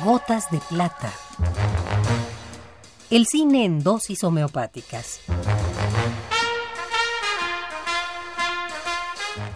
Gotas de plata. El cine en dosis homeopáticas.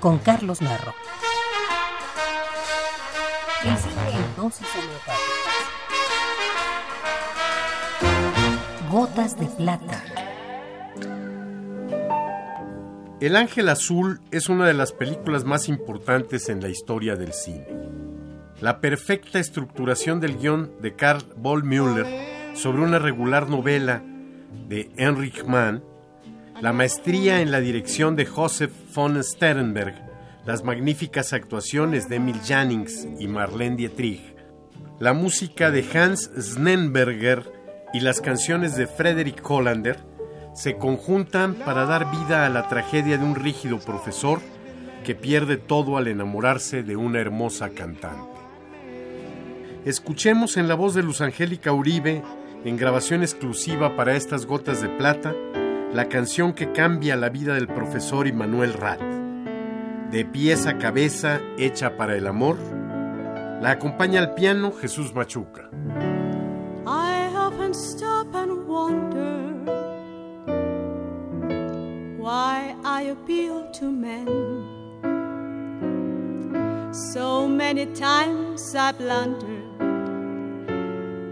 Con Carlos Narro. El cine en dosis homeopáticas. Gotas de plata. El Ángel Azul es una de las películas más importantes en la historia del cine. La perfecta estructuración del guion de Karl Bollmüller sobre una regular novela de Heinrich Mann, la maestría en la dirección de Joseph von Sternberg, las magníficas actuaciones de Emil Jannings y Marlene Dietrich, la música de Hans Snenberger y las canciones de Frederick Hollander se conjuntan para dar vida a la tragedia de un rígido profesor que pierde todo al enamorarse de una hermosa cantante. Escuchemos en la voz de Luz Angélica Uribe, en grabación exclusiva para estas gotas de plata, la canción que cambia la vida del profesor Immanuel Rat. De pies a cabeza, hecha para el amor, la acompaña al piano Jesús Machuca. why I appeal to men. So many times I blundered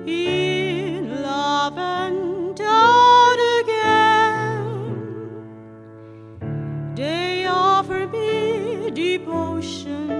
in love and out again. They offer me devotion.